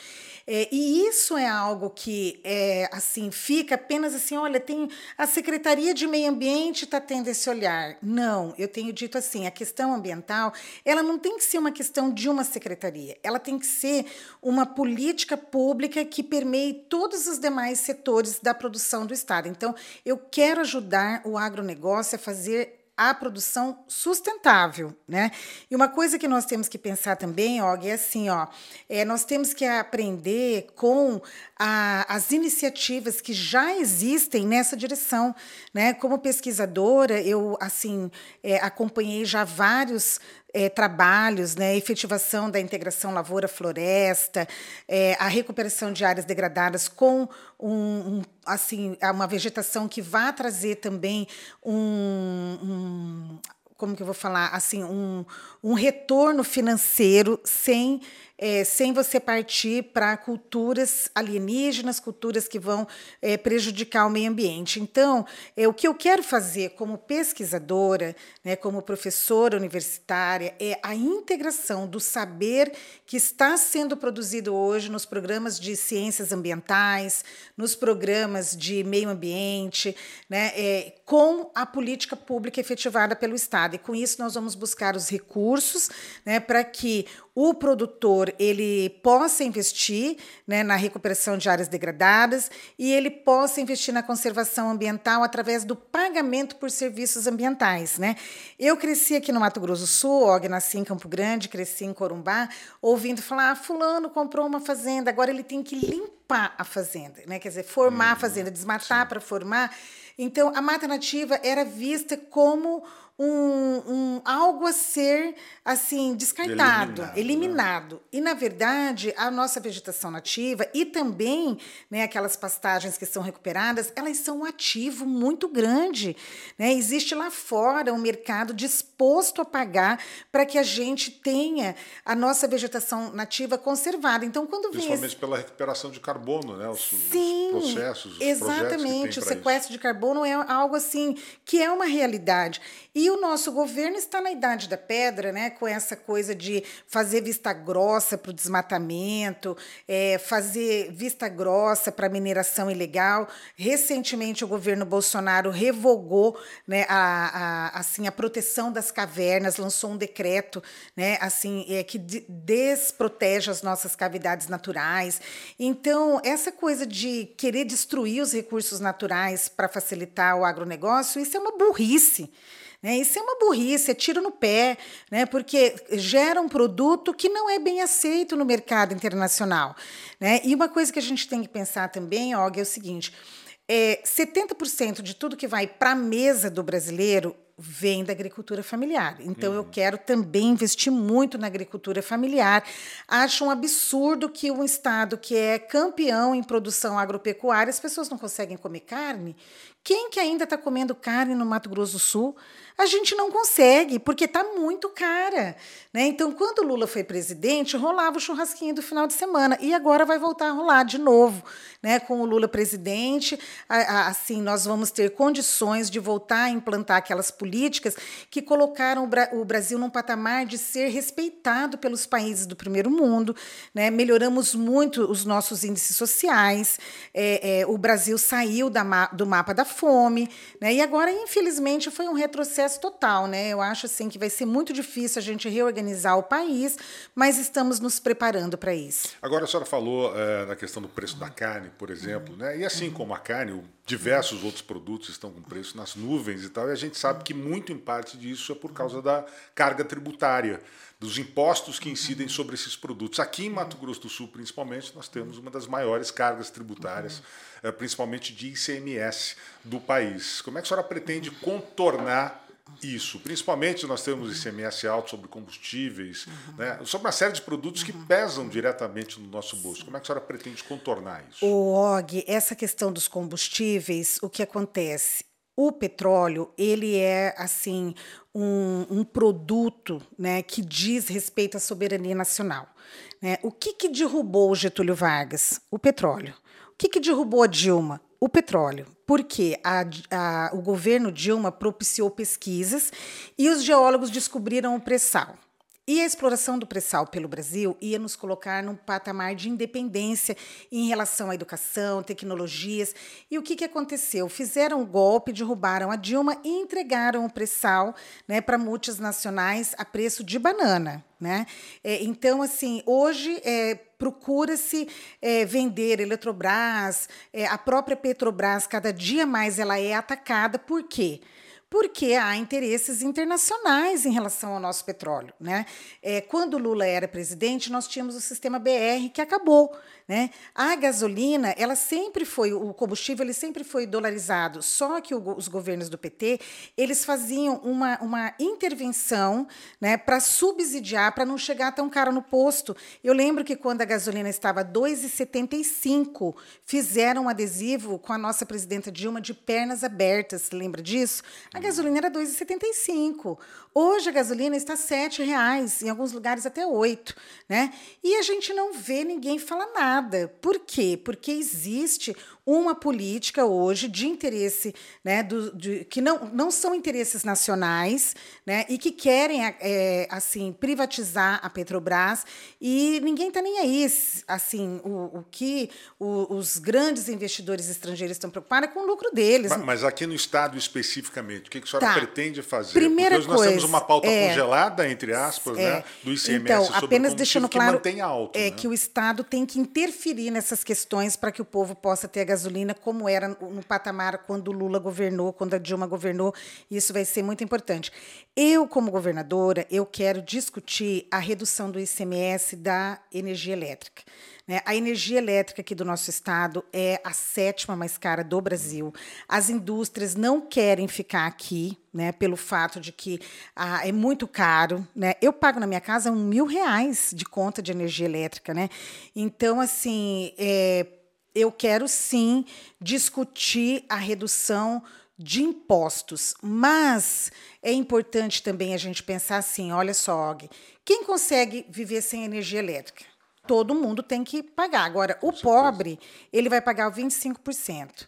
É, e isso é algo que é, assim fica apenas assim, olha, tem a Secretaria de Meio Ambiente está tendo esse olhar. Não, eu tenho dito assim, a questão ambiental, ela não tem que ser uma questão de uma secretaria, ela tem que ser uma política pública que permeie todos os demais setores da produção do Estado. Então, eu quero ajudar o agronegócio a fazer a produção sustentável, né? E uma coisa que nós temos que pensar também, Og, é assim, ó, é, nós temos que aprender com a, as iniciativas que já existem nessa direção, né? Como pesquisadora, eu assim é, acompanhei já vários é, trabalhos, né, efetivação da integração lavoura-floresta, é, a recuperação de áreas degradadas com um, um, assim uma vegetação que vá trazer também um, um como que eu vou falar assim um, um retorno financeiro sem é, sem você partir para culturas alienígenas, culturas que vão é, prejudicar o meio ambiente. Então, é, o que eu quero fazer como pesquisadora, né, como professora universitária, é a integração do saber que está sendo produzido hoje nos programas de ciências ambientais, nos programas de meio ambiente, né, é, com a política pública efetivada pelo Estado. E com isso nós vamos buscar os recursos né, para que o produtor ele possa investir né, na recuperação de áreas degradadas e ele possa investir na conservação ambiental através do pagamento por serviços ambientais. Né? Eu cresci aqui no Mato Grosso do Sul, Og, nasci em Campo Grande, cresci em Corumbá, ouvindo falar: ah, fulano comprou uma fazenda, agora ele tem que limpar a fazenda, né? quer dizer, formar a uhum. fazenda, desmatar para formar. Então, a mata nativa era vista como um, um, algo a ser assim descartado, eliminado. Né? eliminado. Né? E, na verdade, a nossa vegetação nativa e também né, aquelas pastagens que são recuperadas, elas são um ativo muito grande. Né? Existe lá fora um mercado disposto a pagar para que a gente tenha a nossa vegetação nativa conservada. Então, quando Principalmente esse... pela recuperação de carbono, né? os, Sim, os processos. Os exatamente. O sequestro isso. de carbono é algo assim que é uma realidade. E o nosso governo está na idade da pedra, né, com essa coisa de fazer vista grossa para o desmatamento, é, fazer vista grossa para mineração ilegal. Recentemente, o governo Bolsonaro revogou né, a, a, assim, a proteção das cavernas, lançou um decreto né, assim, é, que desprotege as nossas cavidades naturais. Então, essa coisa de querer destruir os recursos naturais para facilitar o agronegócio, isso é uma burrice. Né? Isso é uma burrice, é tiro no pé, né? porque gera um produto que não é bem aceito no mercado internacional. Né? E uma coisa que a gente tem que pensar também, Og, é o seguinte: é, 70% de tudo que vai para a mesa do brasileiro vem da agricultura familiar. Então, uhum. eu quero também investir muito na agricultura familiar. Acho um absurdo que um estado que é campeão em produção agropecuária, as pessoas não conseguem comer carne. Quem que ainda está comendo carne no Mato Grosso do Sul? A gente não consegue, porque está muito cara. Né? Então, quando o Lula foi presidente, rolava o churrasquinho do final de semana. E agora vai voltar a rolar de novo. Né? Com o Lula presidente, assim, nós vamos ter condições de voltar a implantar aquelas políticas que colocaram o Brasil num patamar de ser respeitado pelos países do primeiro mundo. Né? Melhoramos muito os nossos índices sociais. É, é, o Brasil saiu da, do mapa da fome. Né? E agora, infelizmente, foi um retrocesso total, né? Eu acho assim que vai ser muito difícil a gente reorganizar o país, mas estamos nos preparando para isso. Agora a senhora falou é, na questão do preço da carne, por exemplo, né? E assim como a carne, diversos outros produtos estão com preço nas nuvens e tal, e a gente sabe que muito em parte disso é por causa da carga tributária dos impostos que incidem sobre esses produtos. Aqui em Mato Grosso do Sul, principalmente, nós temos uma das maiores cargas tributárias, eh, principalmente de ICMS do país. Como é que a senhora pretende contornar isso, principalmente nós temos ICMS alto sobre combustíveis, uhum. né, sobre uma série de produtos que uhum. pesam diretamente no nosso bolso. Como é que a senhora pretende contornar isso? O Og, essa questão dos combustíveis, o que acontece? O petróleo, ele é assim um, um produto né, que diz respeito à soberania nacional. Né? O que, que derrubou o Getúlio Vargas? O petróleo. O que, que derrubou a Dilma? o petróleo, porque a, a, o governo Dilma propiciou pesquisas e os geólogos descobriram o pré-sal. E a exploração do pré-sal pelo Brasil ia nos colocar num patamar de independência em relação à educação, tecnologias. E o que, que aconteceu? Fizeram um golpe, derrubaram a Dilma e entregaram o pré-sal né, para multinacionais a preço de banana. Né? É, então, assim, hoje é, procura-se é, vender Eletrobras, é, a própria Petrobras, cada dia mais ela é atacada. Por quê? porque há interesses internacionais em relação ao nosso petróleo. Né? É, quando Lula era presidente, nós tínhamos o sistema BR que acabou. Né? A gasolina, ela sempre foi, o combustível ele sempre foi dolarizado, só que o, os governos do PT eles faziam uma, uma intervenção né, para subsidiar, para não chegar tão caro no posto. Eu lembro que quando a gasolina estava 2,75, fizeram um adesivo com a nossa presidenta Dilma de pernas abertas. Lembra disso? A gasolina era 2,75. Hoje a gasolina está R$ 7,00, em alguns lugares até 8, né? E a gente não vê ninguém falar nada. Por quê? Porque existe uma política hoje de interesse, né, do, de, que não, não são interesses nacionais, né, e que querem é, assim privatizar a Petrobras e ninguém está nem aí, assim, o, o que o, os grandes investidores estrangeiros estão preocupados é com o lucro deles. Mas, mas aqui no estado especificamente, o que, que a senhora tá. pretende fazer? Primeira Porque nós temos uma pauta é, congelada entre aspas, é, né, do ICMS então, sobre apenas deixando claro alto, é né? que o estado tem que interferir nessas questões para que o povo possa ter a gasolina como era no patamar quando Lula governou, quando a Dilma governou. Isso vai ser muito importante. Eu, como governadora, eu quero discutir a redução do ICMS da energia elétrica. Né? A energia elétrica aqui do nosso estado é a sétima mais cara do Brasil. As indústrias não querem ficar aqui, né, pelo fato de que ah, é muito caro. Né? Eu pago na minha casa um mil reais de conta de energia elétrica. Né? Então, assim, é, eu quero sim discutir a redução de impostos, mas é importante também a gente pensar assim: olha só, Og, quem consegue viver sem energia elétrica? Todo mundo tem que pagar. Agora, o pobre, ele vai pagar 25%.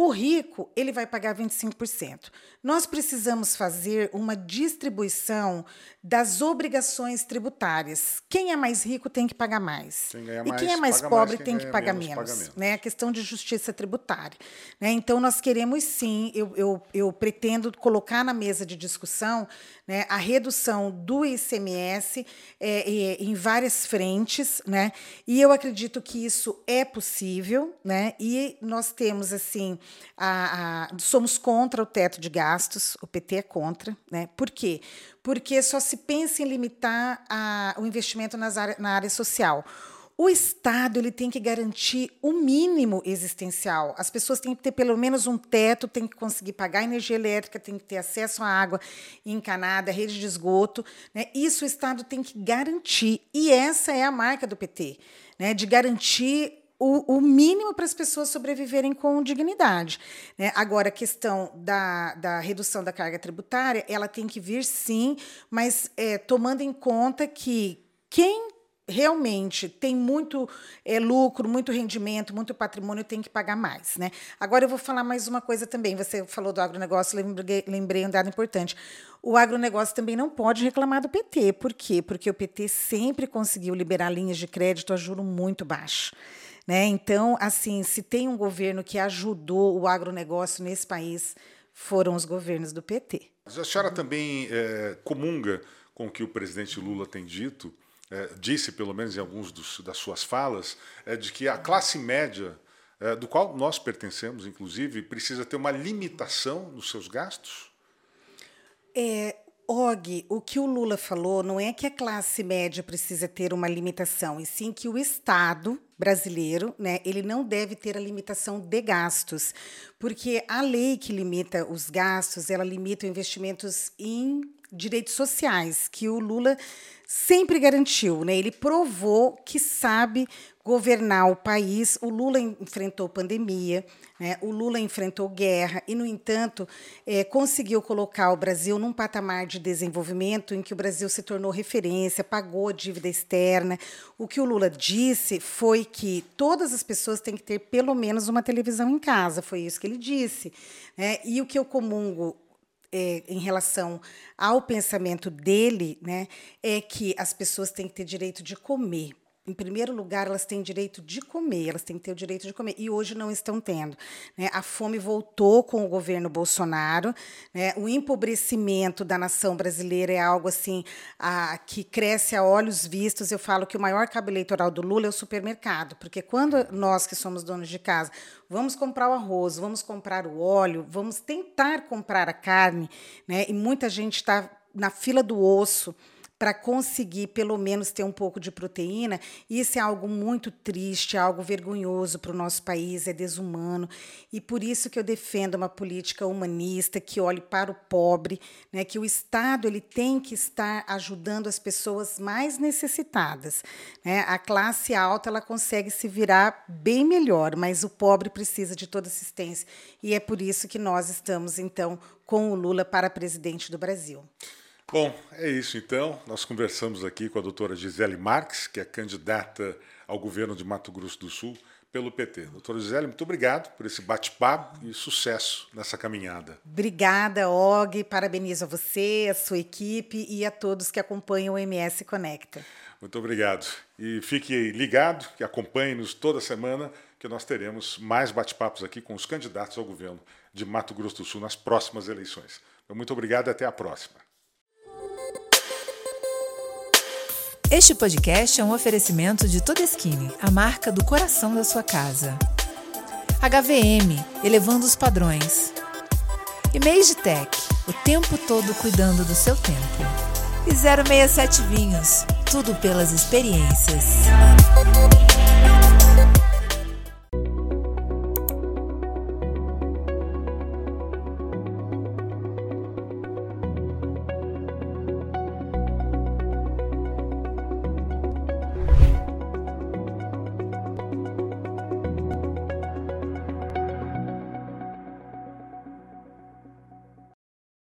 O rico, ele vai pagar 25%. Nós precisamos fazer uma distribuição das obrigações tributárias. Quem é mais rico tem que pagar mais. Quem e mais, quem é mais pobre mais, tem que pagar menos, menos. Paga menos. Né? A questão de justiça tributária. Né? Então, nós queremos sim, eu, eu, eu pretendo colocar na mesa de discussão né, a redução do ICMS é, é, em várias frentes, né? E eu acredito que isso é possível, né? E nós temos assim, a, a, somos contra o teto de gastos, o PT é contra, né? Por quê? Porque só se pensa em limitar a, o investimento nas na área social. O Estado ele tem que garantir o mínimo existencial. As pessoas têm que ter pelo menos um teto, têm que conseguir pagar energia elétrica, têm que ter acesso à água encanada, rede de esgoto. Né? Isso o Estado tem que garantir. E essa é a marca do PT, né? de garantir o, o, mínimo para as pessoas sobreviverem com dignidade. Né? Agora, a questão da, da redução da carga tributária, ela tem que vir sim, mas é, tomando em conta que quem realmente tem muito é, lucro, muito rendimento, muito patrimônio, tem que pagar mais. Né? Agora eu vou falar mais uma coisa também. Você falou do agronegócio, lembrei, lembrei um dado importante. O agronegócio também não pode reclamar do PT. Por quê? Porque o PT sempre conseguiu liberar linhas de crédito a juro muito baixo. Né? Então, assim, se tem um governo que ajudou o agronegócio nesse país, foram os governos do PT. A senhora também é, comunga com o que o presidente Lula tem dito é, disse, pelo menos em alguns dos, das suas falas, é de que a classe média, é, do qual nós pertencemos, inclusive, precisa ter uma limitação nos seus gastos? É, Og, o que o Lula falou não é que a classe média precisa ter uma limitação, e sim que o Estado brasileiro, né, ele não deve ter a limitação de gastos, porque a lei que limita os gastos, ela limita investimentos em direitos sociais, que o Lula sempre garantiu, né? Ele provou que sabe governar o país. O Lula enfrentou pandemia, né? o Lula enfrentou guerra e, no entanto, é, conseguiu colocar o Brasil num patamar de desenvolvimento em que o Brasil se tornou referência, pagou a dívida externa. O que o Lula disse foi que todas as pessoas têm que ter pelo menos uma televisão em casa. Foi isso que ele disse. Né? E o que eu comungo é, em relação ao pensamento dele, né, é que as pessoas têm que ter direito de comer. Em primeiro lugar, elas têm direito de comer, elas têm que ter o direito de comer, e hoje não estão tendo. Né? A fome voltou com o governo Bolsonaro, né? o empobrecimento da nação brasileira é algo assim a, que cresce a olhos vistos. Eu falo que o maior cabo eleitoral do Lula é o supermercado, porque quando nós que somos donos de casa vamos comprar o arroz, vamos comprar o óleo, vamos tentar comprar a carne, né? e muita gente está na fila do osso para conseguir pelo menos ter um pouco de proteína. Isso é algo muito triste, é algo vergonhoso para o nosso país, é desumano. E por isso que eu defendo uma política humanista que olhe para o pobre, né, que o Estado ele tem que estar ajudando as pessoas mais necessitadas. Né? A classe alta ela consegue se virar bem melhor, mas o pobre precisa de toda assistência. E é por isso que nós estamos, então, com o Lula para presidente do Brasil. Bom, é isso então. Nós conversamos aqui com a doutora Gisele Marques, que é candidata ao governo de Mato Grosso do Sul pelo PT. Doutora Gisele, muito obrigado por esse bate-papo e sucesso nessa caminhada. Obrigada, Og. Parabenizo a você, a sua equipe e a todos que acompanham o MS Conecta. Muito obrigado. E fique ligado, que acompanhe-nos toda semana, que nós teremos mais bate-papos aqui com os candidatos ao governo de Mato Grosso do Sul nas próximas eleições. Muito obrigado e até a próxima. Este podcast é um oferecimento de Todeskine, a marca do coração da sua casa. HVM, elevando os padrões. E Made Tech, o tempo todo cuidando do seu tempo. E 067 Vinhos, tudo pelas experiências.